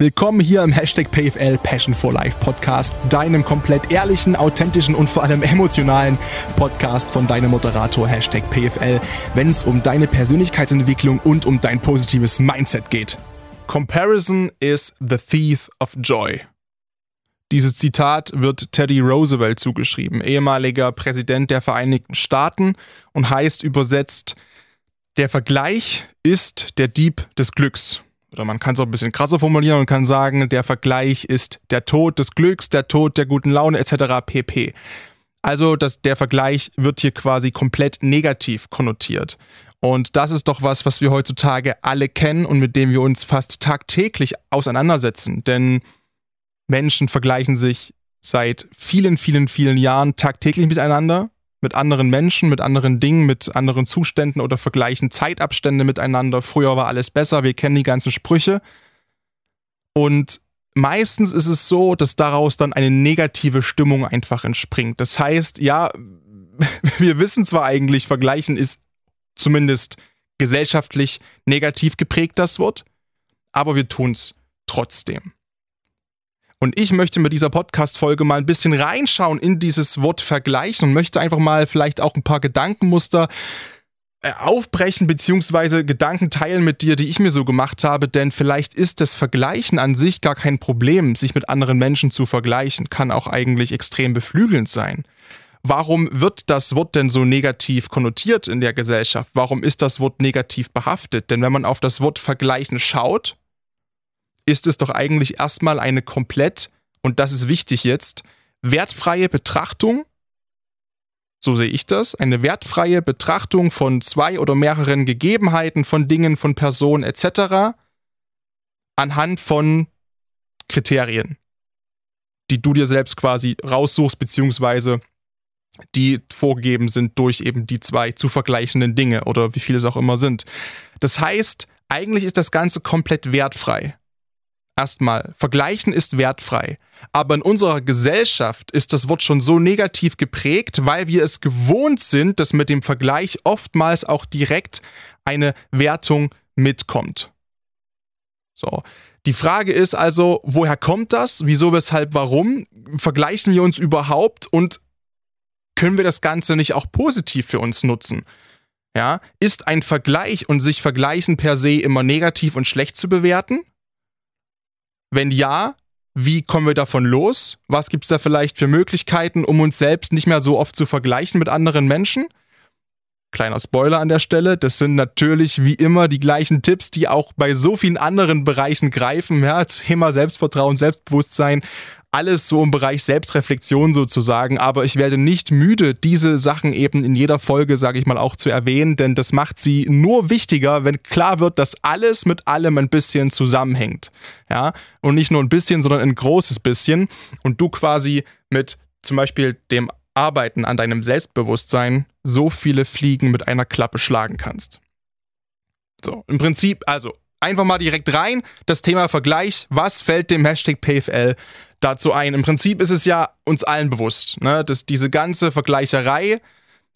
Willkommen hier im Hashtag PFL Passion for Life Podcast, deinem komplett ehrlichen, authentischen und vor allem emotionalen Podcast von deinem Moderator Hashtag PFL, wenn es um deine Persönlichkeitsentwicklung und um dein positives Mindset geht. Comparison is the thief of joy. Dieses Zitat wird Teddy Roosevelt zugeschrieben, ehemaliger Präsident der Vereinigten Staaten und heißt übersetzt, der Vergleich ist der Dieb des Glücks oder man kann es auch ein bisschen krasser formulieren und kann sagen, der Vergleich ist der Tod des Glücks, der Tod der guten Laune etc. pp. Also das, der Vergleich wird hier quasi komplett negativ konnotiert. Und das ist doch was, was wir heutzutage alle kennen und mit dem wir uns fast tagtäglich auseinandersetzen. Denn Menschen vergleichen sich seit vielen, vielen, vielen Jahren tagtäglich miteinander mit anderen Menschen, mit anderen Dingen, mit anderen Zuständen oder vergleichen Zeitabstände miteinander. Früher war alles besser, wir kennen die ganzen Sprüche. Und meistens ist es so, dass daraus dann eine negative Stimmung einfach entspringt. Das heißt, ja, wir wissen zwar eigentlich, vergleichen ist zumindest gesellschaftlich negativ geprägt, das Wort, aber wir tun es trotzdem. Und ich möchte mit dieser Podcast-Folge mal ein bisschen reinschauen in dieses Wort vergleichen und möchte einfach mal vielleicht auch ein paar Gedankenmuster äh, aufbrechen beziehungsweise Gedanken teilen mit dir, die ich mir so gemacht habe, denn vielleicht ist das Vergleichen an sich gar kein Problem, sich mit anderen Menschen zu vergleichen, kann auch eigentlich extrem beflügelnd sein. Warum wird das Wort denn so negativ konnotiert in der Gesellschaft? Warum ist das Wort negativ behaftet? Denn wenn man auf das Wort vergleichen schaut, ist es doch eigentlich erstmal eine komplett, und das ist wichtig jetzt, wertfreie Betrachtung, so sehe ich das, eine wertfreie Betrachtung von zwei oder mehreren Gegebenheiten, von Dingen, von Personen etc. anhand von Kriterien, die du dir selbst quasi raussuchst, beziehungsweise die vorgegeben sind durch eben die zwei zu vergleichenden Dinge oder wie viele es auch immer sind. Das heißt, eigentlich ist das Ganze komplett wertfrei erstmal, vergleichen ist wertfrei. Aber in unserer Gesellschaft ist das Wort schon so negativ geprägt, weil wir es gewohnt sind, dass mit dem Vergleich oftmals auch direkt eine Wertung mitkommt. So. Die Frage ist also, woher kommt das? Wieso, weshalb, warum? Vergleichen wir uns überhaupt und können wir das Ganze nicht auch positiv für uns nutzen? Ja, ist ein Vergleich und sich vergleichen per se immer negativ und schlecht zu bewerten? Wenn ja, wie kommen wir davon los? Was gibt es da vielleicht für Möglichkeiten, um uns selbst nicht mehr so oft zu vergleichen mit anderen Menschen? Kleiner Spoiler an der Stelle, das sind natürlich wie immer die gleichen Tipps, die auch bei so vielen anderen Bereichen greifen. Ja, Thema Selbstvertrauen, Selbstbewusstsein, alles so im Bereich Selbstreflexion sozusagen, aber ich werde nicht müde, diese Sachen eben in jeder Folge, sage ich mal, auch zu erwähnen, denn das macht sie nur wichtiger, wenn klar wird, dass alles mit allem ein bisschen zusammenhängt. Ja, und nicht nur ein bisschen, sondern ein großes bisschen und du quasi mit zum Beispiel dem Arbeiten an deinem Selbstbewusstsein so viele Fliegen mit einer Klappe schlagen kannst. So, im Prinzip, also einfach mal direkt rein, das Thema Vergleich, was fällt dem Hashtag PFL dazu ein. Im Prinzip ist es ja uns allen bewusst, ne, dass diese ganze Vergleicherei,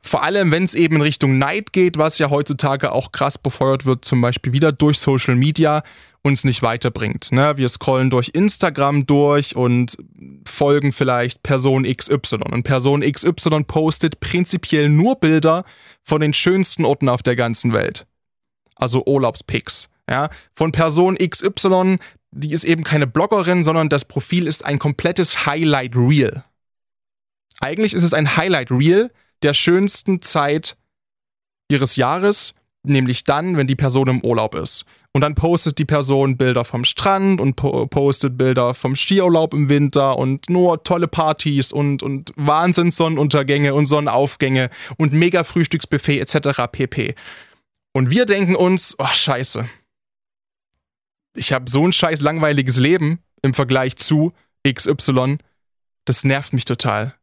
vor allem wenn es eben in Richtung Neid geht, was ja heutzutage auch krass befeuert wird, zum Beispiel wieder durch Social Media, uns nicht weiterbringt. Ne? Wir scrollen durch Instagram durch und folgen vielleicht Person XY. Und Person XY postet prinzipiell nur Bilder von den schönsten Orten auf der ganzen Welt. Also Urlaubspics. Ja, von Person XY die ist eben keine Bloggerin, sondern das Profil ist ein komplettes Highlight Reel. Eigentlich ist es ein Highlight Reel der schönsten Zeit ihres Jahres, nämlich dann, wenn die Person im Urlaub ist. Und dann postet die Person Bilder vom Strand und po postet Bilder vom Skiurlaub im Winter und nur tolle Partys und, und Wahnsinnssonnenuntergänge und Sonnenaufgänge und mega Frühstücksbuffet etc. pp. Und wir denken uns, oh scheiße, ich habe so ein scheiß langweiliges Leben im Vergleich zu XY, das nervt mich total.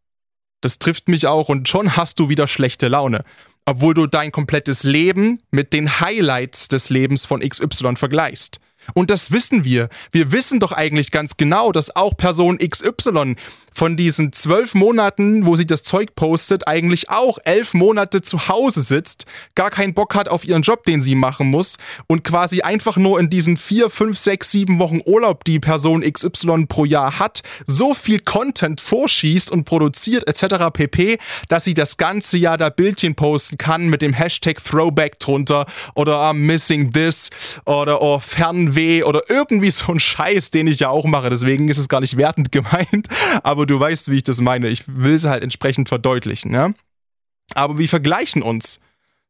Das trifft mich auch und schon hast du wieder schlechte Laune. Obwohl du dein komplettes Leben mit den Highlights des Lebens von XY vergleichst. Und das wissen wir. Wir wissen doch eigentlich ganz genau, dass auch Person XY von diesen zwölf Monaten, wo sie das Zeug postet, eigentlich auch elf Monate zu Hause sitzt, gar keinen Bock hat auf ihren Job, den sie machen muss und quasi einfach nur in diesen vier, fünf, sechs, sieben Wochen Urlaub, die Person XY pro Jahr hat, so viel Content vorschießt und produziert etc. pp, dass sie das ganze Jahr da Bildchen posten kann mit dem Hashtag Throwback drunter oder I'm missing this oder oh, Fernweh oder irgendwie so ein Scheiß, den ich ja auch mache. Deswegen ist es gar nicht wertend gemeint, aber du weißt, wie ich das meine. Ich will es halt entsprechend verdeutlichen, ja. Aber wir vergleichen uns.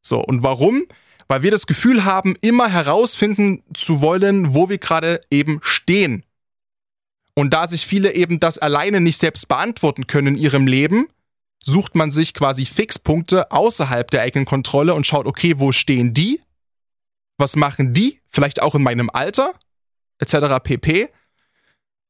So, und warum? Weil wir das Gefühl haben, immer herausfinden zu wollen, wo wir gerade eben stehen. Und da sich viele eben das alleine nicht selbst beantworten können in ihrem Leben, sucht man sich quasi Fixpunkte außerhalb der eigenen Kontrolle und schaut, okay, wo stehen die? Was machen die? Vielleicht auch in meinem Alter? Etc. pp.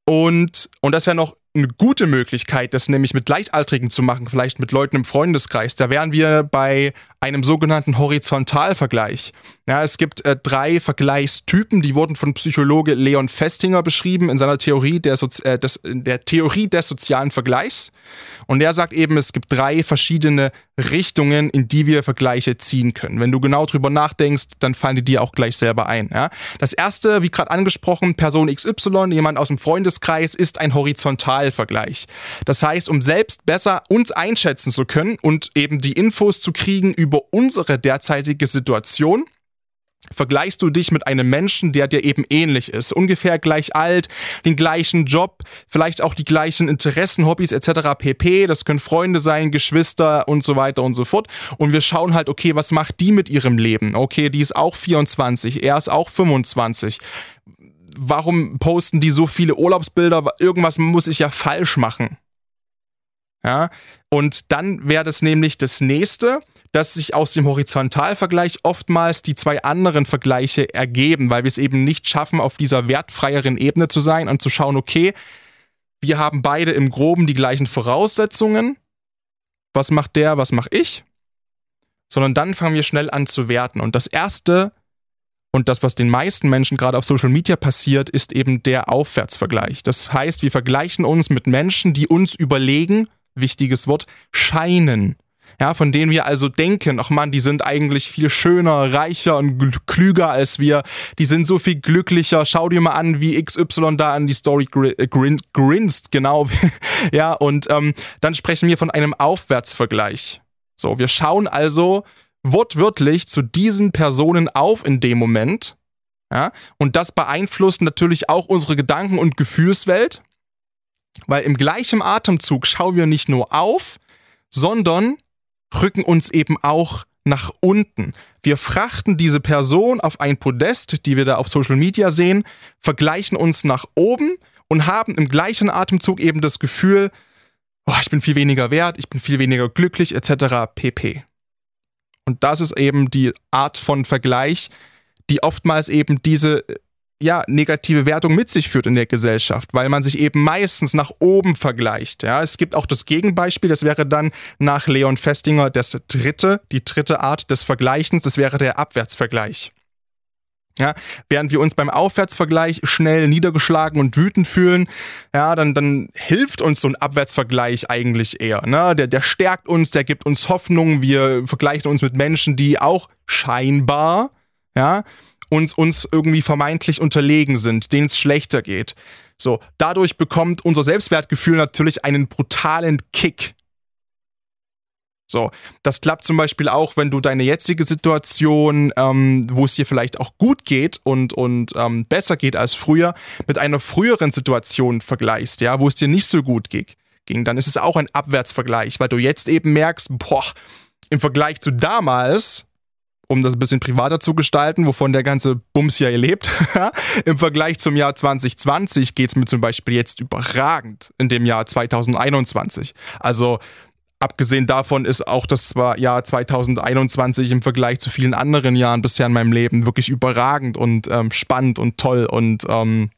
Und, und das wäre noch eine gute Möglichkeit, das nämlich mit Gleichaltrigen zu machen, vielleicht mit Leuten im Freundeskreis. Da wären wir bei einem sogenannten Horizontalvergleich. Ja, es gibt äh, drei Vergleichstypen, die wurden von Psychologe Leon Festinger beschrieben in seiner Theorie der, Sozi äh, des, der Theorie des sozialen Vergleichs. Und er sagt eben, es gibt drei verschiedene Richtungen, in die wir Vergleiche ziehen können. Wenn du genau drüber nachdenkst, dann fallen die dir auch gleich selber ein. Ja? Das erste, wie gerade angesprochen, Person XY, jemand aus dem Freundeskreis, ist ein Horizontalvergleich. Das heißt, um selbst besser uns einschätzen zu können und eben die Infos zu kriegen über unsere derzeitige Situation, vergleichst du dich mit einem Menschen, der dir eben ähnlich ist, ungefähr gleich alt, den gleichen Job, vielleicht auch die gleichen Interessen, Hobbys etc. pp. Das können Freunde sein, Geschwister und so weiter und so fort. Und wir schauen halt, okay, was macht die mit ihrem Leben? Okay, die ist auch 24, er ist auch 25. Warum posten die so viele Urlaubsbilder? Irgendwas muss ich ja falsch machen. Ja, und dann wäre das nämlich das nächste dass sich aus dem Horizontalvergleich oftmals die zwei anderen Vergleiche ergeben, weil wir es eben nicht schaffen, auf dieser wertfreieren Ebene zu sein und zu schauen, okay, wir haben beide im groben die gleichen Voraussetzungen. Was macht der, was mache ich? Sondern dann fangen wir schnell an zu werten. Und das Erste und das, was den meisten Menschen gerade auf Social Media passiert, ist eben der Aufwärtsvergleich. Das heißt, wir vergleichen uns mit Menschen, die uns überlegen, wichtiges Wort, scheinen ja, von denen wir also denken, ach man, die sind eigentlich viel schöner, reicher und klüger als wir, die sind so viel glücklicher, schau dir mal an, wie XY da an die Story äh, grin grinst, genau, ja, und ähm, dann sprechen wir von einem Aufwärtsvergleich. So, wir schauen also wortwörtlich zu diesen Personen auf in dem Moment, ja, und das beeinflusst natürlich auch unsere Gedanken- und Gefühlswelt, weil im gleichen Atemzug schauen wir nicht nur auf, sondern rücken uns eben auch nach unten. Wir frachten diese Person auf ein Podest, die wir da auf Social Media sehen, vergleichen uns nach oben und haben im gleichen Atemzug eben das Gefühl, oh, ich bin viel weniger wert, ich bin viel weniger glücklich etc. pp. Und das ist eben die Art von Vergleich, die oftmals eben diese ja, negative Wertung mit sich führt in der Gesellschaft, weil man sich eben meistens nach oben vergleicht. Ja, es gibt auch das Gegenbeispiel, das wäre dann nach Leon Festinger das dritte, die dritte Art des Vergleichens, das wäre der Abwärtsvergleich. Ja, während wir uns beim Aufwärtsvergleich schnell niedergeschlagen und wütend fühlen, ja, dann, dann hilft uns so ein Abwärtsvergleich eigentlich eher. Ne? Der, der stärkt uns, der gibt uns Hoffnung. Wir vergleichen uns mit Menschen, die auch scheinbar, ja, uns, uns irgendwie vermeintlich unterlegen sind, denen es schlechter geht. So, dadurch bekommt unser Selbstwertgefühl natürlich einen brutalen Kick. So, das klappt zum Beispiel auch, wenn du deine jetzige Situation, ähm, wo es dir vielleicht auch gut geht und, und ähm, besser geht als früher, mit einer früheren Situation vergleichst, ja, wo es dir nicht so gut ging, dann ist es auch ein Abwärtsvergleich, weil du jetzt eben merkst, boah, im Vergleich zu damals um das ein bisschen privater zu gestalten, wovon der ganze Bums hier lebt. Im Vergleich zum Jahr 2020 geht es mir zum Beispiel jetzt überragend in dem Jahr 2021. Also abgesehen davon ist auch das Jahr 2021 im Vergleich zu vielen anderen Jahren bisher in meinem Leben wirklich überragend und ähm, spannend und toll und ähm,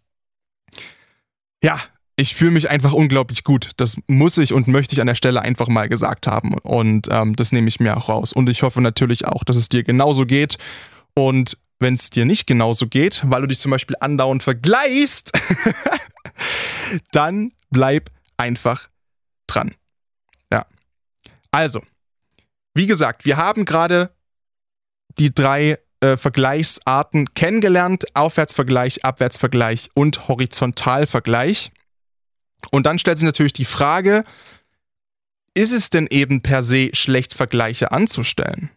ja, ich fühle mich einfach unglaublich gut. Das muss ich und möchte ich an der Stelle einfach mal gesagt haben. Und ähm, das nehme ich mir auch raus. Und ich hoffe natürlich auch, dass es dir genauso geht. Und wenn es dir nicht genauso geht, weil du dich zum Beispiel andauernd vergleichst, dann bleib einfach dran. Ja. Also, wie gesagt, wir haben gerade die drei äh, Vergleichsarten kennengelernt: Aufwärtsvergleich, Abwärtsvergleich und Horizontalvergleich. Und dann stellt sich natürlich die Frage, ist es denn eben per se schlecht, Vergleiche anzustellen?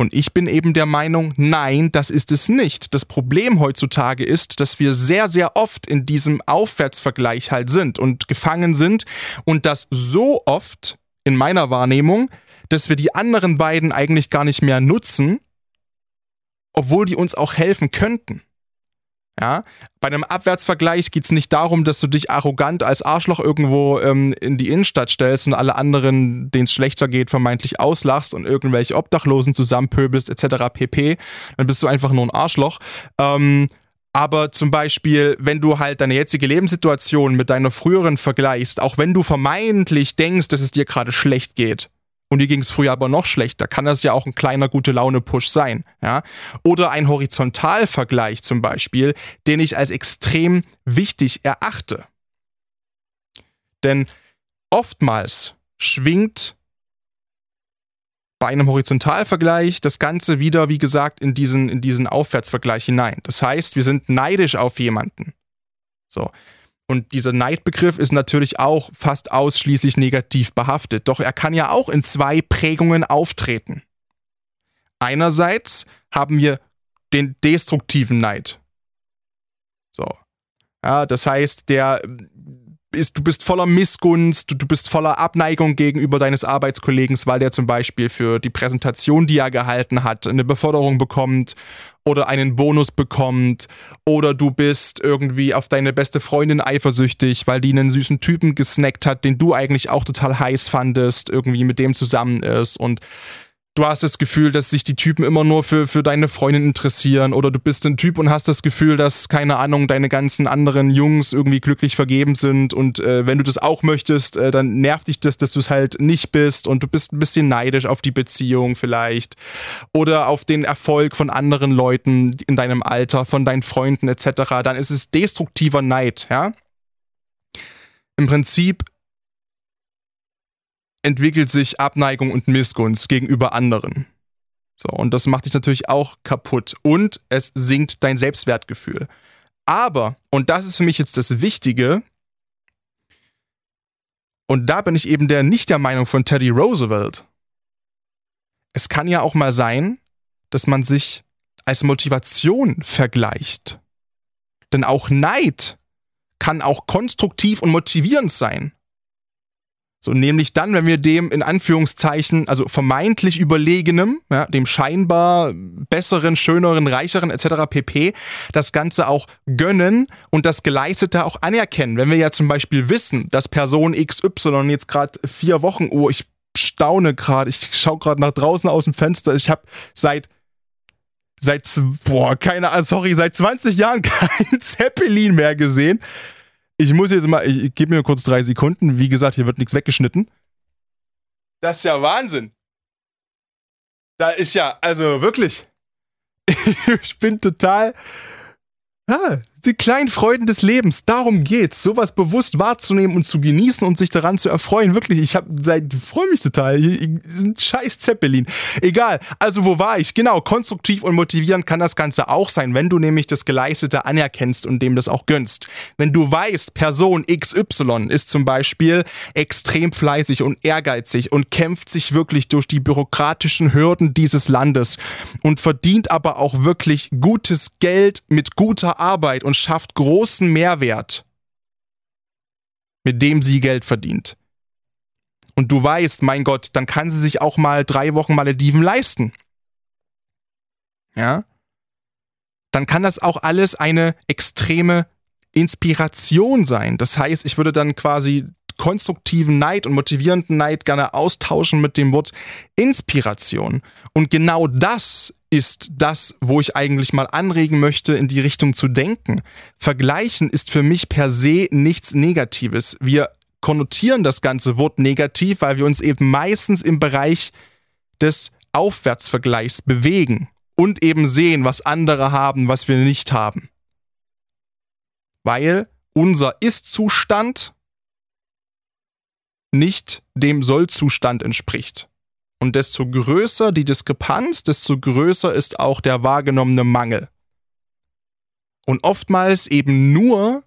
Und ich bin eben der Meinung, nein, das ist es nicht. Das Problem heutzutage ist, dass wir sehr, sehr oft in diesem Aufwärtsvergleich halt sind und gefangen sind und das so oft in meiner Wahrnehmung, dass wir die anderen beiden eigentlich gar nicht mehr nutzen, obwohl die uns auch helfen könnten. Ja, bei einem Abwärtsvergleich geht es nicht darum, dass du dich arrogant als Arschloch irgendwo ähm, in die Innenstadt stellst und alle anderen, denen es schlechter geht, vermeintlich auslachst und irgendwelche Obdachlosen zusammenpöbelst etc. pp. Dann bist du einfach nur ein Arschloch. Ähm, aber zum Beispiel, wenn du halt deine jetzige Lebenssituation mit deiner früheren vergleichst, auch wenn du vermeintlich denkst, dass es dir gerade schlecht geht, und dir ging es früher aber noch schlechter, kann das ja auch ein kleiner gute Laune-Push sein. Ja? Oder ein Horizontalvergleich zum Beispiel, den ich als extrem wichtig erachte. Denn oftmals schwingt bei einem Horizontalvergleich das Ganze wieder, wie gesagt, in diesen, in diesen Aufwärtsvergleich hinein. Das heißt, wir sind neidisch auf jemanden. So. Und dieser Neidbegriff ist natürlich auch fast ausschließlich negativ behaftet. Doch er kann ja auch in zwei Prägungen auftreten. Einerseits haben wir den destruktiven Neid. So. Ja, das heißt, der ist, du bist voller Missgunst, du, du bist voller Abneigung gegenüber deines Arbeitskollegen, weil der zum Beispiel für die Präsentation, die er gehalten hat, eine Beförderung bekommt oder einen Bonus bekommt oder du bist irgendwie auf deine beste Freundin eifersüchtig, weil die einen süßen Typen gesnackt hat, den du eigentlich auch total heiß fandest, irgendwie mit dem zusammen ist. Und du hast das Gefühl, dass sich die Typen immer nur für, für deine Freundin interessieren oder du bist ein Typ und hast das Gefühl, dass, keine Ahnung, deine ganzen anderen Jungs irgendwie glücklich vergeben sind und äh, wenn du das auch möchtest, äh, dann nervt dich das, dass du es halt nicht bist und du bist ein bisschen neidisch auf die Beziehung vielleicht oder auf den Erfolg von anderen Leuten in deinem Alter, von deinen Freunden etc., dann ist es destruktiver Neid, ja? Im Prinzip entwickelt sich Abneigung und Missgunst gegenüber anderen. So, und das macht dich natürlich auch kaputt. Und es sinkt dein Selbstwertgefühl. Aber, und das ist für mich jetzt das Wichtige, und da bin ich eben der nicht der Meinung von Teddy Roosevelt. Es kann ja auch mal sein, dass man sich als Motivation vergleicht. Denn auch Neid kann auch konstruktiv und motivierend sein. So, nämlich dann, wenn wir dem in Anführungszeichen, also vermeintlich überlegenem, ja, dem scheinbar besseren, schöneren, reicheren etc. pp, das Ganze auch gönnen und das Geleistete auch anerkennen. Wenn wir ja zum Beispiel wissen, dass Person XY jetzt gerade vier Wochen, oh, ich staune gerade, ich schaue gerade nach draußen aus dem Fenster, ich habe seit seit, boah, keine sorry, seit 20 Jahren kein Zeppelin mehr gesehen. Ich muss jetzt mal, ich, ich gebe mir kurz drei Sekunden. Wie gesagt, hier wird nichts weggeschnitten. Das ist ja Wahnsinn. Da ist ja, also wirklich. ich bin total. Ah, die kleinen Freuden des Lebens, darum geht's, sowas bewusst wahrzunehmen und zu genießen und sich daran zu erfreuen. Wirklich, ich habe seit freue mich total. Ein scheiß Zeppelin. Egal. Also wo war ich? Genau, konstruktiv und motivierend kann das Ganze auch sein, wenn du nämlich das Geleistete anerkennst und dem das auch gönnst. Wenn du weißt, Person XY ist zum Beispiel extrem fleißig und ehrgeizig und kämpft sich wirklich durch die bürokratischen Hürden dieses Landes und verdient aber auch wirklich gutes Geld mit guter Arbeit und schafft großen Mehrwert, mit dem sie Geld verdient. Und du weißt, mein Gott, dann kann sie sich auch mal drei Wochen Malediven leisten. Ja? Dann kann das auch alles eine extreme Inspiration sein. Das heißt, ich würde dann quasi konstruktiven Neid und motivierenden Neid gerne austauschen mit dem Wort Inspiration. Und genau das ist das, wo ich eigentlich mal anregen möchte, in die Richtung zu denken. Vergleichen ist für mich per se nichts Negatives. Wir konnotieren das ganze Wort negativ, weil wir uns eben meistens im Bereich des Aufwärtsvergleichs bewegen und eben sehen, was andere haben, was wir nicht haben. Weil unser Ist-Zustand nicht dem Soll-Zustand entspricht. Und desto größer die Diskrepanz, desto größer ist auch der wahrgenommene Mangel. Und oftmals eben nur,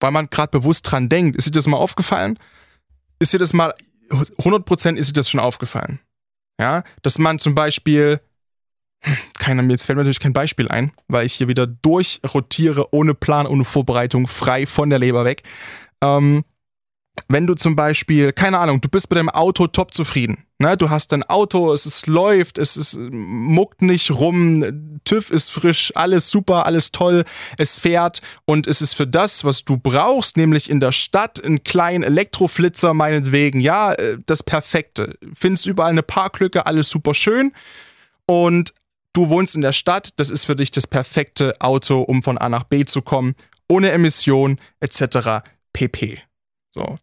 weil man gerade bewusst dran denkt. Ist dir das mal aufgefallen? Ist dir das mal, 100% ist dir das schon aufgefallen? Ja, dass man zum Beispiel, keiner, jetzt fällt mir natürlich kein Beispiel ein, weil ich hier wieder durchrotiere, ohne Plan, ohne Vorbereitung, frei von der Leber weg. Ähm, wenn du zum Beispiel, keine Ahnung, du bist mit deinem Auto top zufrieden. Ne? Du hast dein Auto, es ist, läuft, es ist, muckt nicht rum, TÜV ist frisch, alles super, alles toll, es fährt und es ist für das, was du brauchst, nämlich in der Stadt einen kleinen Elektroflitzer meinetwegen, ja, äh, das Perfekte. Findest überall eine Parklücke, alles super schön und du wohnst in der Stadt, das ist für dich das perfekte Auto, um von A nach B zu kommen, ohne Emission etc. pp. So.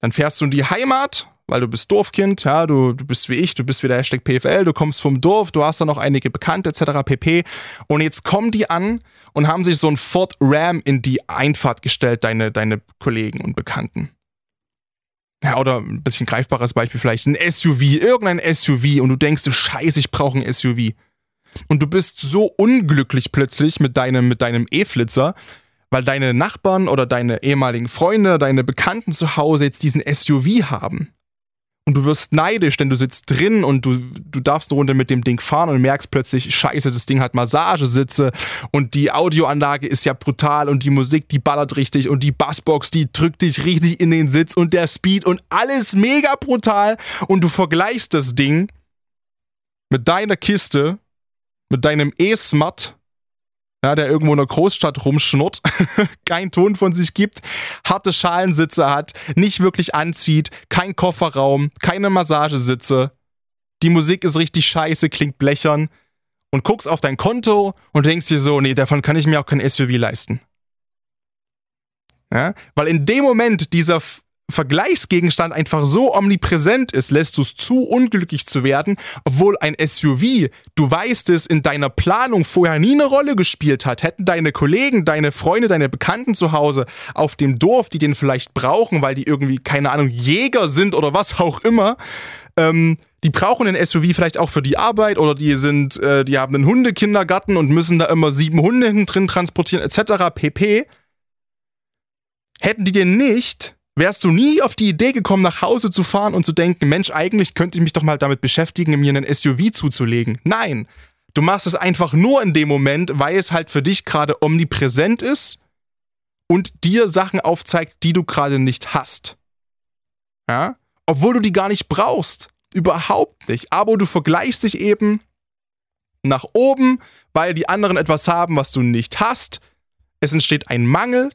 Dann fährst du in die Heimat, weil du bist Dorfkind, ja, du, du bist wie ich, du bist wie der Hashtag PFL, du kommst vom Dorf, du hast da noch einige Bekannte etc. pp. Und jetzt kommen die an und haben sich so ein Ford Ram in die Einfahrt gestellt, deine, deine Kollegen und Bekannten. Ja, oder ein bisschen greifbares Beispiel vielleicht, ein SUV, irgendein SUV und du denkst, du scheiße, ich brauche ein SUV. Und du bist so unglücklich plötzlich mit deinem, mit deinem E-Flitzer, weil deine Nachbarn oder deine ehemaligen Freunde, deine Bekannten zu Hause jetzt diesen SUV haben. Und du wirst neidisch, denn du sitzt drin und du, du darfst eine Runde mit dem Ding fahren und merkst plötzlich, scheiße, das Ding hat Massagesitze und die Audioanlage ist ja brutal und die Musik, die ballert richtig und die Bassbox, die drückt dich richtig in den Sitz und der Speed und alles mega brutal und du vergleichst das Ding mit deiner Kiste, mit deinem E-Smart ja, der irgendwo in einer Großstadt rumschnurrt, keinen Ton von sich gibt, harte Schalensitze hat, nicht wirklich anzieht, kein Kofferraum, keine Massagesitze. Die Musik ist richtig scheiße, klingt blechern. Und guckst auf dein Konto und denkst dir so, nee, davon kann ich mir auch kein SUV leisten. Ja? Weil in dem Moment dieser Vergleichsgegenstand einfach so omnipräsent ist, lässt du es zu, unglücklich zu werden, obwohl ein SUV, du weißt es, in deiner Planung vorher nie eine Rolle gespielt hat. Hätten deine Kollegen, deine Freunde, deine Bekannten zu Hause auf dem Dorf, die den vielleicht brauchen, weil die irgendwie, keine Ahnung, Jäger sind oder was auch immer, ähm, die brauchen ein SUV vielleicht auch für die Arbeit oder die sind, äh, die haben einen Hundekindergarten und müssen da immer sieben Hunde hinten drin transportieren, etc. pp. Hätten die den nicht, wärst du nie auf die Idee gekommen, nach Hause zu fahren und zu denken, Mensch, eigentlich könnte ich mich doch mal damit beschäftigen, mir einen SUV zuzulegen. Nein, du machst es einfach nur in dem Moment, weil es halt für dich gerade omnipräsent ist und dir Sachen aufzeigt, die du gerade nicht hast. Ja? Obwohl du die gar nicht brauchst. Überhaupt nicht. Aber du vergleichst dich eben nach oben, weil die anderen etwas haben, was du nicht hast. Es entsteht ein Mangel,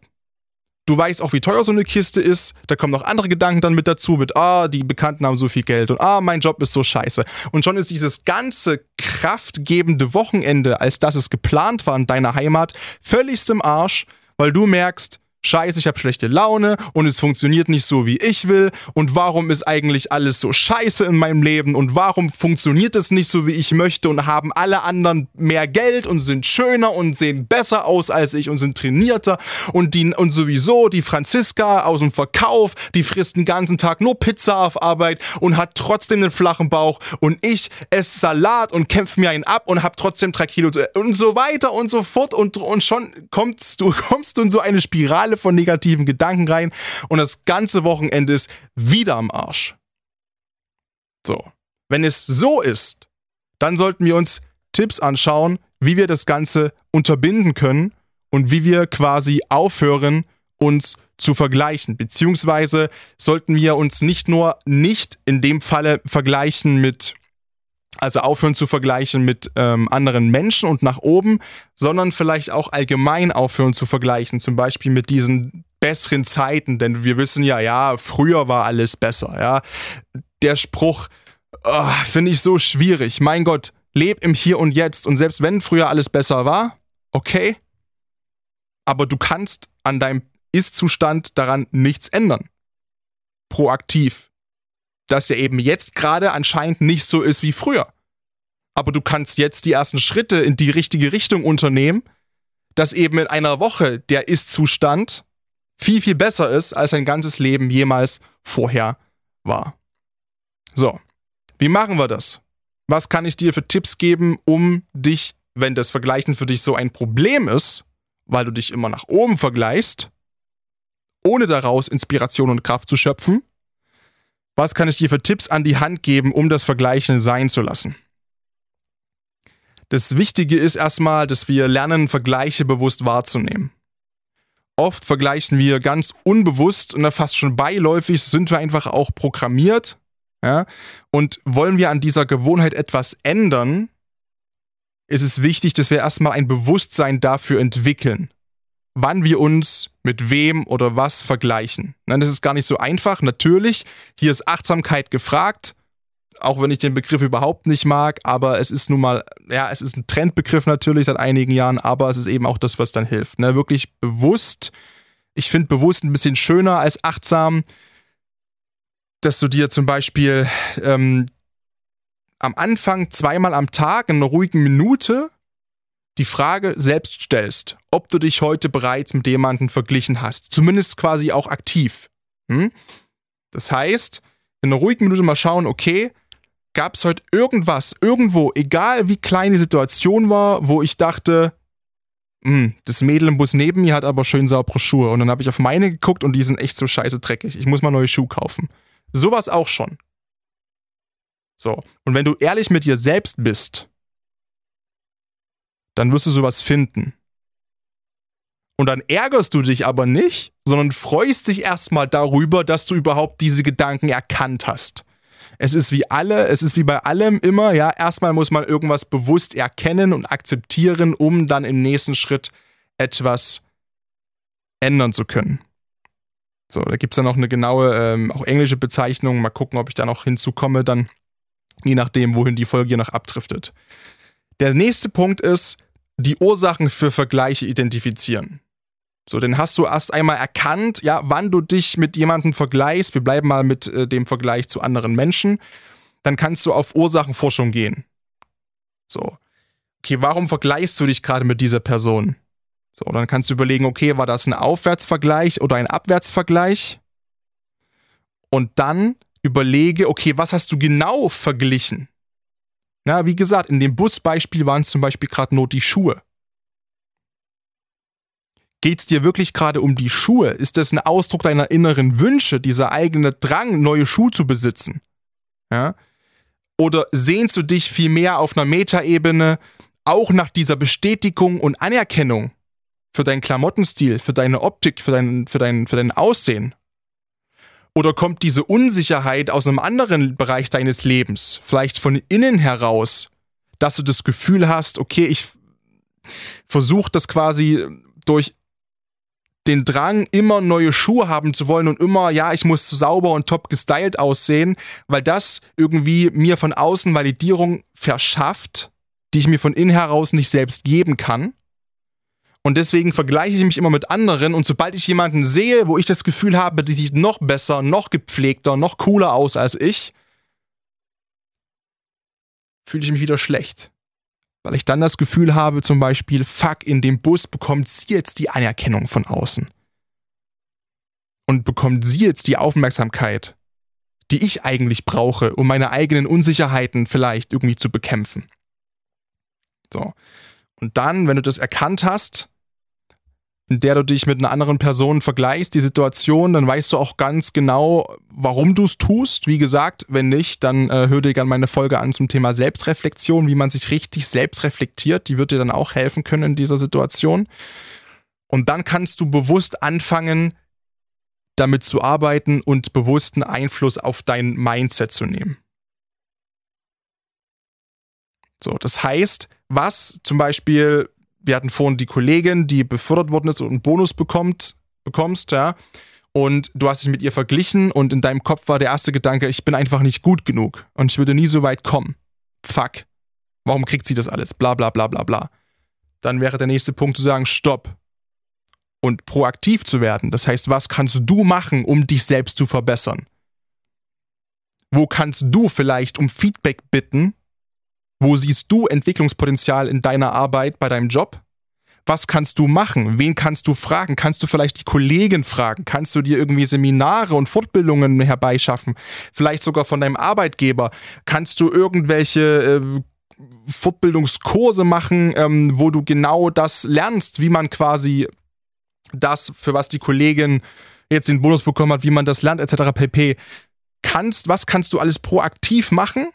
Du weißt auch, wie teuer so eine Kiste ist. Da kommen noch andere Gedanken dann mit dazu, mit, ah, die Bekannten haben so viel Geld und ah, mein Job ist so scheiße. Und schon ist dieses ganze kraftgebende Wochenende, als das es geplant war in deiner Heimat, völlig im Arsch, weil du merkst, Scheiße, ich habe schlechte Laune und es funktioniert nicht so, wie ich will. Und warum ist eigentlich alles so scheiße in meinem Leben? Und warum funktioniert es nicht so, wie ich möchte? Und haben alle anderen mehr Geld und sind schöner und sehen besser aus als ich und sind trainierter? Und, die, und sowieso die Franziska aus dem Verkauf, die frisst den ganzen Tag nur Pizza auf Arbeit und hat trotzdem einen flachen Bauch. Und ich esse Salat und kämpfe mir einen ab und habe trotzdem drei Kilo. Und so weiter und so fort. Und, und schon kommst du, kommst du in so eine Spirale Spirale von negativen Gedanken rein und das ganze Wochenende ist wieder am Arsch. So. Wenn es so ist, dann sollten wir uns Tipps anschauen, wie wir das Ganze unterbinden können und wie wir quasi aufhören, uns zu vergleichen. Beziehungsweise sollten wir uns nicht nur nicht in dem Falle vergleichen mit also aufhören zu vergleichen mit ähm, anderen Menschen und nach oben, sondern vielleicht auch allgemein aufhören zu vergleichen, zum Beispiel mit diesen besseren Zeiten, denn wir wissen ja, ja, früher war alles besser, ja. Der Spruch oh, finde ich so schwierig. Mein Gott, leb im Hier und Jetzt und selbst wenn früher alles besser war, okay, aber du kannst an deinem Ist-Zustand daran nichts ändern. Proaktiv dass der eben jetzt gerade anscheinend nicht so ist wie früher. aber du kannst jetzt die ersten Schritte in die richtige Richtung unternehmen, dass eben in einer Woche der Ist-Zustand viel, viel besser ist, als dein ganzes Leben jemals vorher war. So, wie machen wir das? Was kann ich dir für Tipps geben, um dich, wenn das Vergleichen für dich so ein Problem ist, weil du dich immer nach oben vergleichst, ohne daraus Inspiration und Kraft zu schöpfen, was kann ich dir für Tipps an die Hand geben, um das Vergleichen sein zu lassen? Das Wichtige ist erstmal, dass wir lernen, Vergleiche bewusst wahrzunehmen. Oft vergleichen wir ganz unbewusst und fast schon beiläufig sind wir einfach auch programmiert. Ja? Und wollen wir an dieser Gewohnheit etwas ändern, ist es wichtig, dass wir erstmal ein Bewusstsein dafür entwickeln, wann wir uns mit wem oder was vergleichen. Das ist gar nicht so einfach. Natürlich, hier ist Achtsamkeit gefragt auch wenn ich den Begriff überhaupt nicht mag, aber es ist nun mal, ja, es ist ein Trendbegriff natürlich seit einigen Jahren, aber es ist eben auch das, was dann hilft. Ne? Wirklich bewusst, ich finde bewusst ein bisschen schöner als achtsam, dass du dir zum Beispiel ähm, am Anfang zweimal am Tag in einer ruhigen Minute die Frage selbst stellst, ob du dich heute bereits mit jemandem verglichen hast. Zumindest quasi auch aktiv. Hm? Das heißt, in einer ruhigen Minute mal schauen, okay, gab es heute irgendwas, irgendwo, egal wie klein die Situation war, wo ich dachte, hm, das Mädel im Bus neben mir hat aber schön saubere Schuhe. Und dann habe ich auf meine geguckt und die sind echt so scheiße dreckig. Ich muss mal neue Schuhe kaufen. Sowas auch schon. So. Und wenn du ehrlich mit dir selbst bist, dann wirst du sowas finden. Und dann ärgerst du dich aber nicht, sondern freust dich erstmal darüber, dass du überhaupt diese Gedanken erkannt hast. Es ist wie alle, es ist wie bei allem immer, ja, erstmal muss man irgendwas bewusst erkennen und akzeptieren, um dann im nächsten Schritt etwas ändern zu können. So, da gibt es dann noch eine genaue, ähm, auch englische Bezeichnung. Mal gucken, ob ich da noch hinzukomme, dann je nachdem, wohin die Folge hier noch abdriftet. Der nächste Punkt ist, die Ursachen für Vergleiche identifizieren. So, dann hast du erst einmal erkannt, ja, wann du dich mit jemandem vergleichst. Wir bleiben mal mit äh, dem Vergleich zu anderen Menschen. Dann kannst du auf Ursachenforschung gehen. So. Okay, warum vergleichst du dich gerade mit dieser Person? So, dann kannst du überlegen, okay, war das ein Aufwärtsvergleich oder ein Abwärtsvergleich? Und dann überlege, okay, was hast du genau verglichen? Na, wie gesagt, in dem Busbeispiel waren es zum Beispiel gerade nur die Schuhe. Geht es dir wirklich gerade um die Schuhe? Ist das ein Ausdruck deiner inneren Wünsche, dieser eigene Drang, neue Schuhe zu besitzen? Ja? Oder sehnst du dich vielmehr auf einer Metaebene auch nach dieser Bestätigung und Anerkennung für deinen Klamottenstil, für deine Optik, für dein, für dein, für dein Aussehen? Oder kommt diese Unsicherheit aus einem anderen Bereich deines Lebens, vielleicht von innen heraus, dass du das Gefühl hast, okay, ich versuche das quasi durch den Drang, immer neue Schuhe haben zu wollen und immer, ja, ich muss sauber und top gestylt aussehen, weil das irgendwie mir von außen Validierung verschafft, die ich mir von innen heraus nicht selbst geben kann. Und deswegen vergleiche ich mich immer mit anderen und sobald ich jemanden sehe, wo ich das Gefühl habe, die sieht noch besser, noch gepflegter, noch cooler aus als ich, fühle ich mich wieder schlecht weil ich dann das Gefühl habe, zum Beispiel, fuck, in dem Bus bekommt sie jetzt die Anerkennung von außen. Und bekommt sie jetzt die Aufmerksamkeit, die ich eigentlich brauche, um meine eigenen Unsicherheiten vielleicht irgendwie zu bekämpfen. So. Und dann, wenn du das erkannt hast, in der du dich mit einer anderen Person vergleichst, die Situation, dann weißt du auch ganz genau, warum du es tust. Wie gesagt, wenn nicht, dann äh, hör dir gerne meine Folge an zum Thema Selbstreflexion, wie man sich richtig selbst reflektiert. Die wird dir dann auch helfen können in dieser Situation. Und dann kannst du bewusst anfangen, damit zu arbeiten und bewussten Einfluss auf dein Mindset zu nehmen. So, das heißt, was zum Beispiel wir hatten vorhin die Kollegin, die befördert worden ist und einen Bonus bekommt, bekommst, ja. Und du hast dich mit ihr verglichen und in deinem Kopf war der erste Gedanke, ich bin einfach nicht gut genug und ich würde nie so weit kommen. Fuck. Warum kriegt sie das alles? Bla bla bla bla bla. Dann wäre der nächste Punkt zu sagen, stopp. Und proaktiv zu werden. Das heißt, was kannst du machen, um dich selbst zu verbessern? Wo kannst du vielleicht um Feedback bitten, Wo siehst du Entwicklungspotenzial in deiner Arbeit, bei deinem Job? Was kannst du machen? Wen kannst du fragen? Kannst du vielleicht die Kollegen fragen? Kannst du dir irgendwie Seminare und Fortbildungen herbeischaffen? Vielleicht sogar von deinem Arbeitgeber? Kannst du irgendwelche äh, Fortbildungskurse machen, ähm, wo du genau das lernst, wie man quasi das, für was die Kollegin jetzt den Bonus bekommen hat, wie man das lernt, etc. pp. Kannst, was kannst du alles proaktiv machen?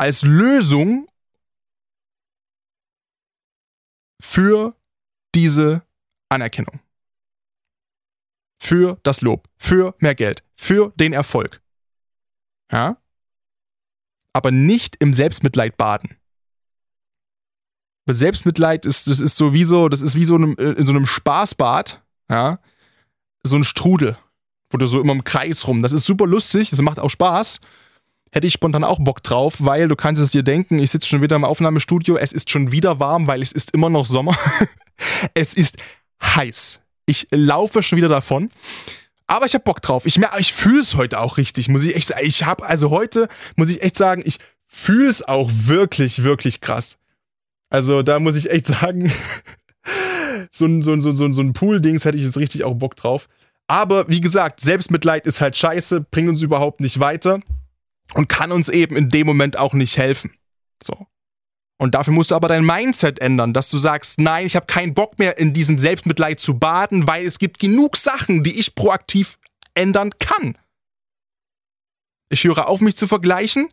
Als Lösung für diese Anerkennung. Für das Lob, für mehr Geld, für den Erfolg. Ja? Aber nicht im Selbstmitleid baden. Selbstmitleid ist, das ist so wie so, das ist wie so einem, in so einem Spaßbad, ja, so ein Strudel, wo du so immer im Kreis rum. Das ist super lustig, das macht auch Spaß. Hätte ich spontan auch Bock drauf, weil du kannst es dir denken, ich sitze schon wieder im Aufnahmestudio, es ist schon wieder warm, weil es ist immer noch Sommer. es ist heiß. Ich laufe schon wieder davon. Aber ich habe Bock drauf. Ich, ich fühle es heute auch richtig, muss ich echt sagen. Ich habe, also heute, muss ich echt sagen, ich fühle es auch wirklich, wirklich krass. Also da muss ich echt sagen, so ein, so ein, so ein, so ein Pool-Dings hätte ich jetzt richtig auch Bock drauf. Aber wie gesagt, Selbstmitleid ist halt scheiße, bringt uns überhaupt nicht weiter und kann uns eben in dem Moment auch nicht helfen. So. Und dafür musst du aber dein Mindset ändern, dass du sagst, nein, ich habe keinen Bock mehr in diesem Selbstmitleid zu baden, weil es gibt genug Sachen, die ich proaktiv ändern kann. Ich höre auf, mich zu vergleichen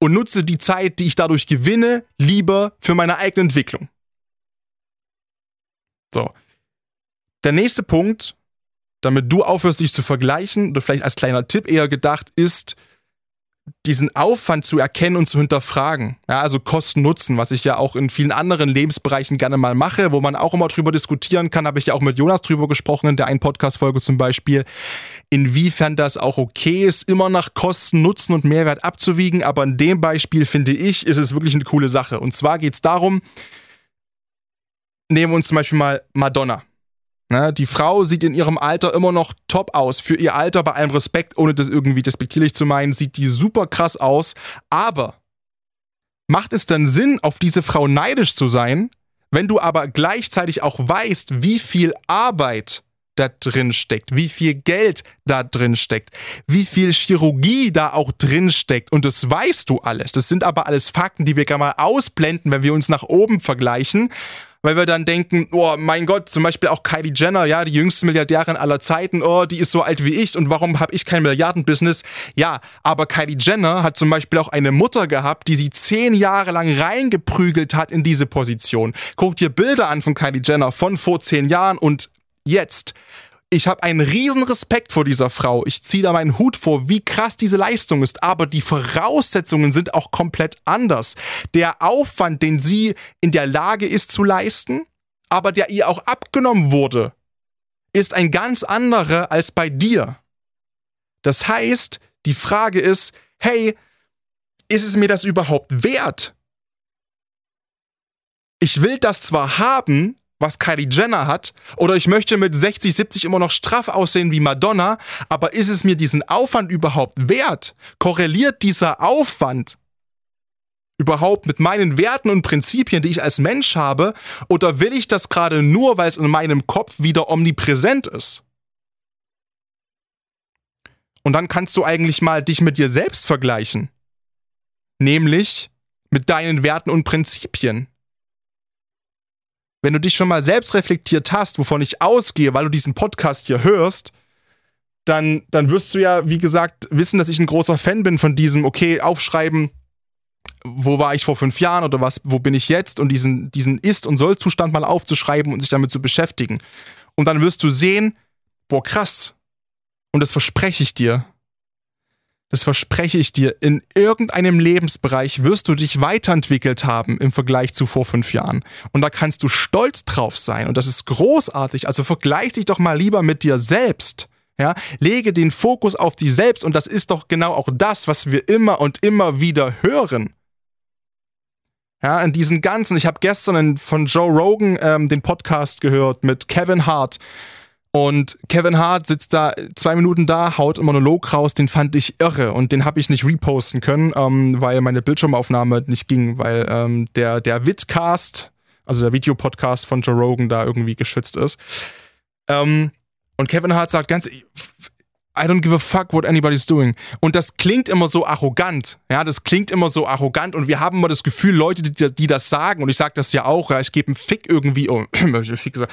und nutze die Zeit, die ich dadurch gewinne, lieber für meine eigene Entwicklung. So. Der nächste Punkt, damit du aufhörst, dich zu vergleichen, oder vielleicht als kleiner Tipp eher gedacht, ist, diesen Aufwand zu erkennen und zu hinterfragen. Ja, also Kosten Nutzen, was ich ja auch in vielen anderen Lebensbereichen gerne mal mache, wo man auch immer drüber diskutieren kann, habe ich ja auch mit Jonas drüber gesprochen in der einen Podcast-Folge zum Beispiel, inwiefern das auch okay ist, immer nach Kosten, Nutzen und Mehrwert abzuwiegen. Aber in dem Beispiel finde ich, ist es wirklich eine coole Sache. Und zwar geht es darum, nehmen wir uns zum Beispiel mal Madonna. Ne, die Frau sieht in ihrem Alter immer noch top aus. Für ihr Alter, bei allem Respekt, ohne das irgendwie despektierlich zu meinen, sieht die super krass aus. Aber macht es dann Sinn, auf diese Frau neidisch zu sein, wenn du aber gleichzeitig auch weißt, wie viel Arbeit da drin steckt, wie viel Geld da drin steckt, wie viel Chirurgie da auch drin steckt und das weißt du alles. Das sind aber alles Fakten, die wir gerne mal ausblenden, wenn wir uns nach oben vergleichen weil wir dann denken, oh mein Gott, zum Beispiel auch Kylie Jenner, ja, die jüngste Milliardärin aller Zeiten, oh, die ist so alt wie ich und warum habe ich kein Milliardenbusiness? Ja, aber Kylie Jenner hat zum Beispiel auch eine Mutter gehabt, die sie zehn Jahre lang reingeprügelt hat in diese Position. Guck dir Bilder an von Kylie Jenner von vor zehn Jahren und jetzt ich habe einen riesen Respekt vor dieser Frau. Ich ziehe da meinen Hut vor, wie krass diese Leistung ist. Aber die Voraussetzungen sind auch komplett anders. Der Aufwand, den sie in der Lage ist zu leisten, aber der ihr auch abgenommen wurde, ist ein ganz anderer als bei dir. Das heißt, die Frage ist, hey, ist es mir das überhaupt wert? Ich will das zwar haben, was Kylie Jenner hat, oder ich möchte mit 60, 70 immer noch straff aussehen wie Madonna, aber ist es mir diesen Aufwand überhaupt wert? Korreliert dieser Aufwand überhaupt mit meinen Werten und Prinzipien, die ich als Mensch habe, oder will ich das gerade nur, weil es in meinem Kopf wieder omnipräsent ist? Und dann kannst du eigentlich mal dich mit dir selbst vergleichen. Nämlich mit deinen Werten und Prinzipien wenn du dich schon mal selbst reflektiert hast, wovon ich ausgehe, weil du diesen Podcast hier hörst, dann, dann wirst du ja, wie gesagt, wissen, dass ich ein großer Fan bin von diesem, okay, aufschreiben, wo war ich vor fünf Jahren oder was, wo bin ich jetzt und diesen, diesen Ist- und Soll-Zustand mal aufzuschreiben und sich damit zu beschäftigen. Und dann wirst du sehen, boah, krass. Und das verspreche ich dir das verspreche ich dir, in irgendeinem Lebensbereich wirst du dich weiterentwickelt haben im Vergleich zu vor fünf Jahren. Und da kannst du stolz drauf sein. Und das ist großartig. Also vergleich dich doch mal lieber mit dir selbst. Ja, lege den Fokus auf dich selbst und das ist doch genau auch das, was wir immer und immer wieder hören. Ja, in diesen ganzen, ich habe gestern von Joe Rogan ähm, den Podcast gehört mit Kevin Hart Und Kevin Hart sitzt da zwei Minuten da, haut einen Monolog raus, den fand ich irre und den habe ich nicht reposten können, ähm, weil meine Bildschirmaufnahme nicht ging, weil ähm, der, der Vidcast, also der Videopodcast von Joe Rogan da irgendwie geschützt ist. Ähm, und Kevin Hart sagt ganz, I don't give a fuck what anybody's doing. Und das klingt immer so arrogant. Ja, das klingt immer so arrogant und wir haben immer das Gefühl, Leute, die, die das sagen, und ich sage das ja auch, ja, ich gebe einen Fick irgendwie, oh, ich gesagt,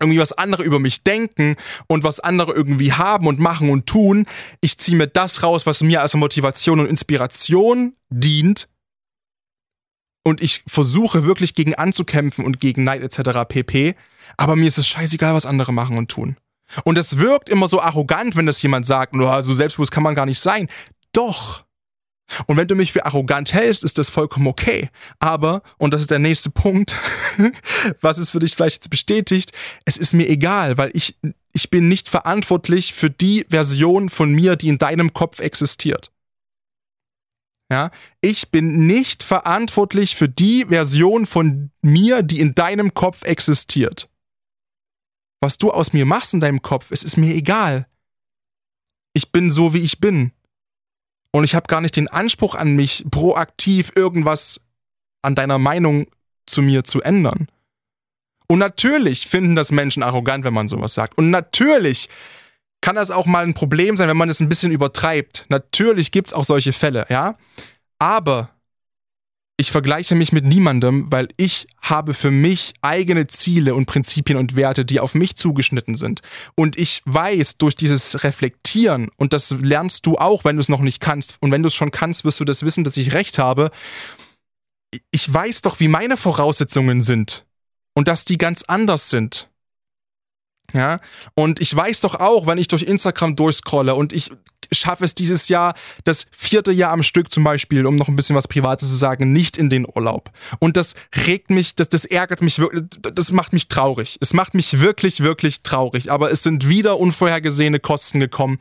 irgendwie was andere über mich denken und was andere irgendwie haben und machen und tun. Ich ziehe mir das raus, was mir als Motivation und Inspiration dient. Und ich versuche wirklich gegen anzukämpfen und gegen Neid etc. pp. Aber mir ist es scheißegal, was andere machen und tun. Und es wirkt immer so arrogant, wenn das jemand sagt, oh, so selbstbewusst kann man gar nicht sein. Doch. Und wenn du mich für arrogant hältst, ist das vollkommen okay. Aber, und das ist der nächste Punkt, was es für dich vielleicht jetzt bestätigt, es ist mir egal, weil ich, ich bin nicht verantwortlich für die Version von mir, die in deinem Kopf existiert. Ja, ich bin nicht verantwortlich für die Version von mir, die in deinem Kopf existiert. Was du aus mir machst in deinem Kopf, es ist mir egal. Ich bin so, wie ich bin. Und ich habe gar nicht den Anspruch an mich, proaktiv irgendwas an deiner Meinung zu mir zu ändern. Und natürlich finden das Menschen arrogant, wenn man sowas sagt. Und natürlich kann das auch mal ein Problem sein, wenn man es ein bisschen übertreibt. Natürlich gibt es auch solche Fälle, ja. Aber ich vergleiche mich mit niemandem, weil ich habe für mich eigene Ziele und Prinzipien und Werte, die auf mich zugeschnitten sind. Und ich weiß durch dieses Reflektieren, und das lernst du auch, wenn du es noch nicht kannst, und wenn du es schon kannst, wirst du das wissen, dass ich recht habe. Ich weiß doch, wie meine Voraussetzungen sind und dass die ganz anders sind. Ja, und ich weiß doch auch, wenn ich durch Instagram durchscrolle und ich schaffe es dieses Jahr, das vierte Jahr am Stück zum Beispiel, um noch ein bisschen was Privates zu sagen, nicht in den Urlaub. Und das regt mich, das, das ärgert mich wirklich, das macht mich traurig. Es macht mich wirklich, wirklich traurig. Aber es sind wieder unvorhergesehene Kosten gekommen,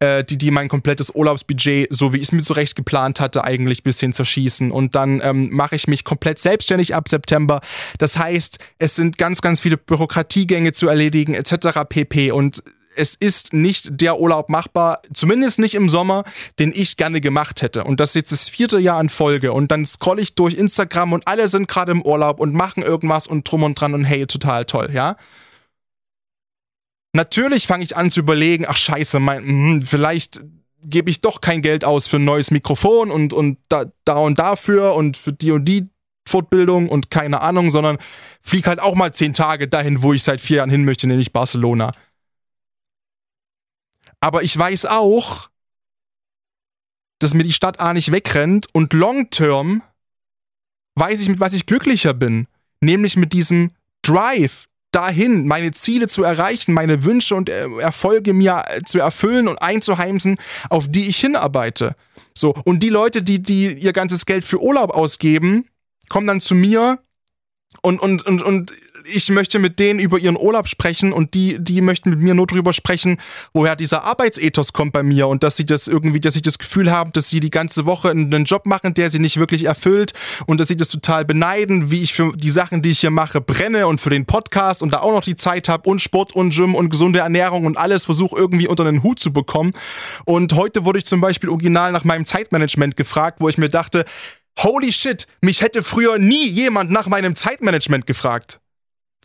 äh, die, die mein komplettes Urlaubsbudget, so wie ich es mir zurecht geplant hatte, eigentlich bis hin zerschießen. Und dann ähm, mache ich mich komplett selbstständig ab September. Das heißt, es sind ganz, ganz viele Bürokratiegänge zu erledigen, etc. pp. Und es ist nicht der Urlaub machbar, zumindest nicht im Sommer, den ich gerne gemacht hätte. Und das ist jetzt das vierte Jahr in Folge. Und dann scroll ich durch Instagram und alle sind gerade im Urlaub und machen irgendwas und drum und dran und hey, total toll, ja? Natürlich fange ich an zu überlegen, ach scheiße, mein, mh, vielleicht gebe ich doch kein Geld aus für ein neues Mikrofon und, und da, da und dafür und für die und die Fortbildung und keine Ahnung, sondern flieg halt auch mal zehn Tage dahin, wo ich seit vier Jahren hin möchte, nämlich Barcelona. Aber ich weiß auch, dass mir die Stadt A nicht wegrennt und long term weiß ich, mit was ich glücklicher bin. Nämlich mit diesem Drive dahin, meine Ziele zu erreichen, meine Wünsche und äh, Erfolge mir zu erfüllen und einzuheimsen, auf die ich hinarbeite. So, und die Leute, die, die ihr ganzes Geld für Urlaub ausgeben, kommen dann zu mir und, und, und, und ich möchte mit denen über ihren Urlaub sprechen und die, die möchten mit mir nur drüber sprechen, woher dieser Arbeitsethos kommt bei mir und dass sie das irgendwie, dass sie das Gefühl haben, dass sie die ganze Woche einen Job machen, der sie nicht wirklich erfüllt und dass sie das total beneiden, wie ich für die Sachen, die ich hier mache, brenne und für den Podcast und da auch noch die Zeit habe und Sport und Gym und gesunde Ernährung und alles versuche irgendwie unter den Hut zu bekommen. Und heute wurde ich zum Beispiel original nach meinem Zeitmanagement gefragt, wo ich mir dachte, Holy shit, mich hätte früher nie jemand nach meinem Zeitmanagement gefragt.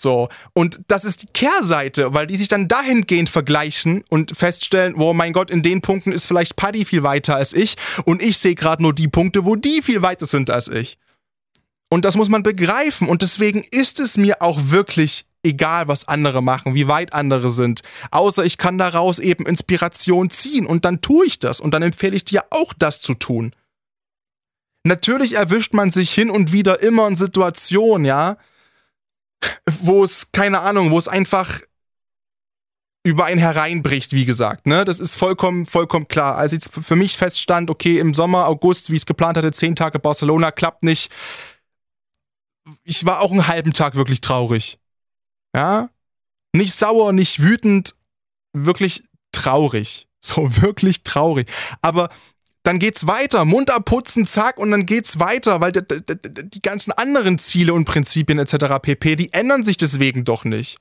So. Und das ist die Kehrseite, weil die sich dann dahingehend vergleichen und feststellen, oh mein Gott, in den Punkten ist vielleicht Paddy viel weiter als ich und ich sehe gerade nur die Punkte, wo die viel weiter sind als ich. Und das muss man begreifen und deswegen ist es mir auch wirklich egal, was andere machen, wie weit andere sind. Außer ich kann daraus eben Inspiration ziehen und dann tue ich das und dann empfehle ich dir auch das zu tun. Natürlich erwischt man sich hin und wieder immer in Situationen, ja, wo es, keine Ahnung, wo es einfach über einen hereinbricht, wie gesagt. Ne? Das ist vollkommen, vollkommen klar. Als jetzt für mich feststand, okay, im Sommer, August, wie ich es geplant hatte, zehn Tage Barcelona, klappt nicht. Ich war auch einen halben Tag wirklich traurig. Ja? Nicht sauer, nicht wütend, wirklich traurig. So, wirklich traurig. Aber dann geht's weiter. Mund abputzen, zack, und dann geht's weiter, weil die ganzen anderen Ziele und Prinzipien etc. pp, die ändern sich deswegen doch nicht.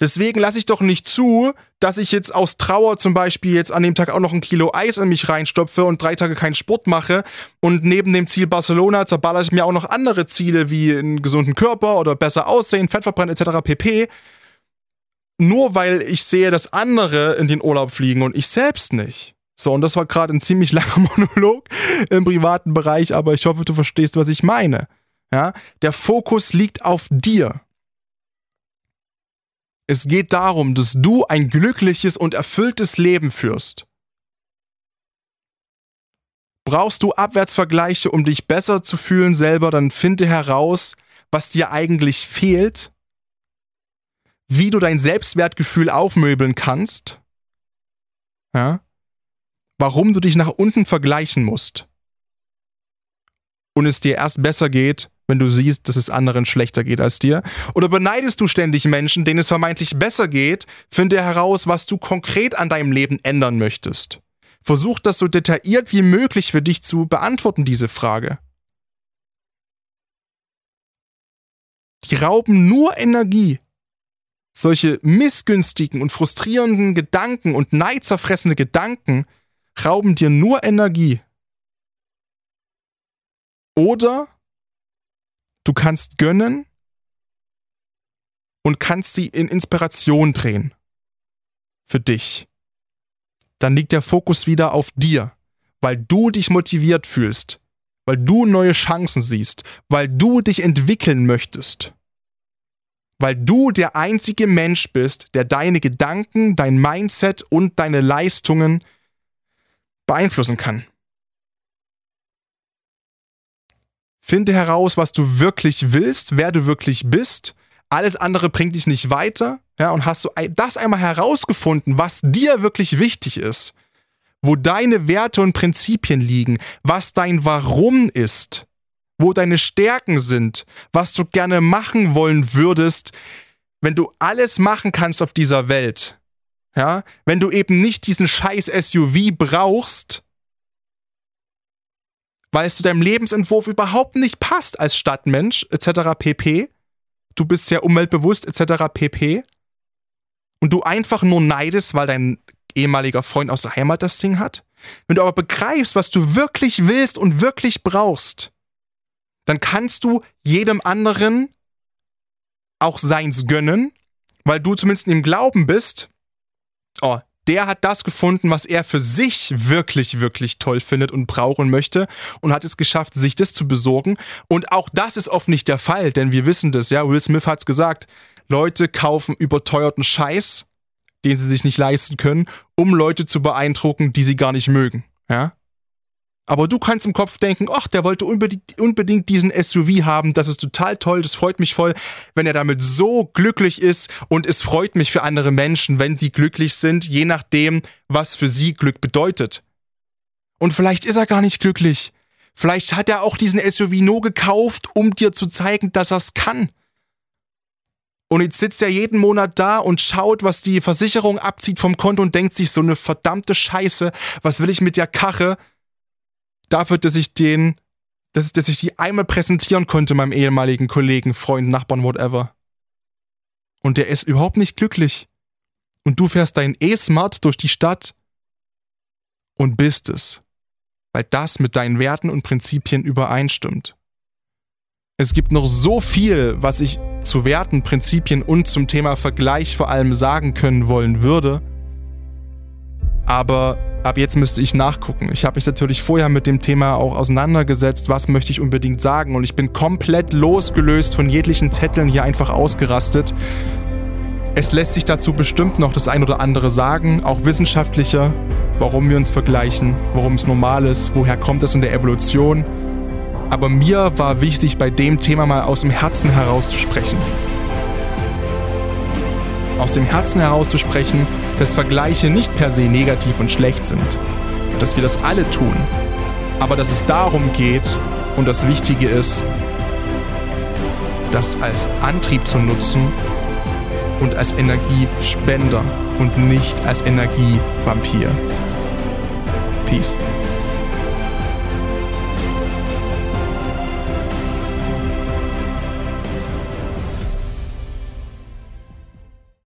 Deswegen lasse ich doch nicht zu, dass ich jetzt aus Trauer zum Beispiel jetzt an dem Tag auch noch ein Kilo Eis in mich reinstopfe und drei Tage keinen Sport mache und neben dem Ziel Barcelona zerballere ich mir auch noch andere Ziele wie einen gesunden Körper oder besser aussehen, Fett verbrennen etc. pp. Nur weil ich sehe, dass andere in den Urlaub fliegen und ich selbst nicht. So, und das war gerade ein ziemlich langer Monolog im privaten Bereich, aber ich hoffe, du verstehst, was ich meine. Ja? Der Fokus liegt auf dir. Es geht darum, dass du ein glückliches und erfülltes Leben führst. Brauchst du Abwärtsvergleiche, um dich besser zu fühlen selber, dann finde heraus, was dir eigentlich fehlt, wie du dein Selbstwertgefühl aufmöbeln kannst, ja? Warum du dich nach unten vergleichen musst und es dir erst besser geht, wenn du siehst, dass es anderen schlechter geht als dir? Oder beneidest du ständig Menschen, denen es vermeintlich besser geht? Finde heraus, was du konkret an deinem Leben ändern möchtest. Versuch das so detailliert wie möglich für dich zu beantworten, diese Frage. Die rauben nur Energie. Solche missgünstigen und frustrierenden Gedanken und neidzerfressende Gedanken rauben dir nur Energie. Oder Du kannst gönnen und kannst sie in Inspiration drehen. Für dich. Dann liegt der Fokus wieder auf dir, weil du dich motiviert fühlst, weil du neue Chancen siehst, weil du dich entwickeln möchtest. Weil du der einzige Mensch bist, der deine Gedanken, dein Mindset und deine Leistungen beeinflussen kann. Finde heraus, was du wirklich willst, wer du wirklich bist. Alles andere bringt dich nicht weiter. Ja, und hast du das einmal herausgefunden, was dir wirklich wichtig ist, wo deine Werte und Prinzipien liegen, was dein Warum ist, wo deine Stärken sind, was du gerne machen wollen würdest, wenn du alles machen kannst auf dieser Welt. Ja, wenn du eben nicht diesen scheiß SUV brauchst, weil es zu deinem Lebensentwurf überhaupt nicht passt als Stadtmensch etc. pp. Du bist sehr umweltbewusst etc. pp. Und du einfach nur neidest, weil dein ehemaliger Freund aus der Heimat das Ding hat. Wenn du aber begreifst, was du wirklich willst und wirklich brauchst, dann kannst du jedem anderen auch seins gönnen, weil du zumindest im Glauben bist, oh, der hat das gefunden, was er für sich wirklich, wirklich toll findet und braucht und möchte und hat es geschafft, sich das zu besorgen. Und auch das ist oft nicht der Fall, denn wir wissen das, ja. Will Smith hat's gesagt. Leute kaufen überteuerten Scheiß, den sie sich nicht leisten können, um Leute zu beeindrucken, die sie gar nicht mögen, ja. Aber du kannst im Kopf denken, ach, der wollte unbedingt, diesen SUV haben, das ist total toll, das freut mich voll, wenn er damit so glücklich ist und es freut mich für andere Menschen, wenn sie glücklich sind, je nachdem, was für sie Glück bedeutet. Und vielleicht ist er gar nicht glücklich. Vielleicht hat er auch diesen SUV nur gekauft, um dir zu zeigen, dass er es kann. Und jetzt sitzt er jeden Monat da und schaut, was die Versicherung abzieht vom Konto und denkt sich so eine verdammte Scheiße, was will ich mit der Kache? Dafür, dass ich den, dass, dass ich die einmal präsentieren konnte meinem ehemaligen Kollegen, Freund, Nachbarn, whatever. Und der ist überhaupt nicht glücklich. Und du fährst dein E-Smart durch die Stadt und bist es. Weil das mit deinen Werten und Prinzipien übereinstimmt. Es gibt noch so viel, was ich zu Werten, Prinzipien und zum Thema Vergleich vor allem sagen können wollen würde. Aber ab jetzt müsste ich nachgucken. Ich habe mich natürlich vorher mit dem Thema auch auseinandergesetzt, was möchte ich unbedingt sagen. Und ich bin komplett losgelöst von jeglichen Zetteln hier einfach ausgerastet. Es lässt sich dazu bestimmt noch das ein oder andere sagen, auch wissenschaftlicher, warum wir uns vergleichen, warum es normal ist, woher kommt es in der Evolution. Aber mir war wichtig, bei dem Thema mal aus dem Herzen herauszusprechen aus dem Herzen herauszusprechen, dass Vergleiche nicht per se negativ und schlecht sind. Dass wir das alle tun. Aber dass es darum geht und das Wichtige ist, das als Antrieb zu nutzen und als Energiespender und nicht als Energievampir. Peace.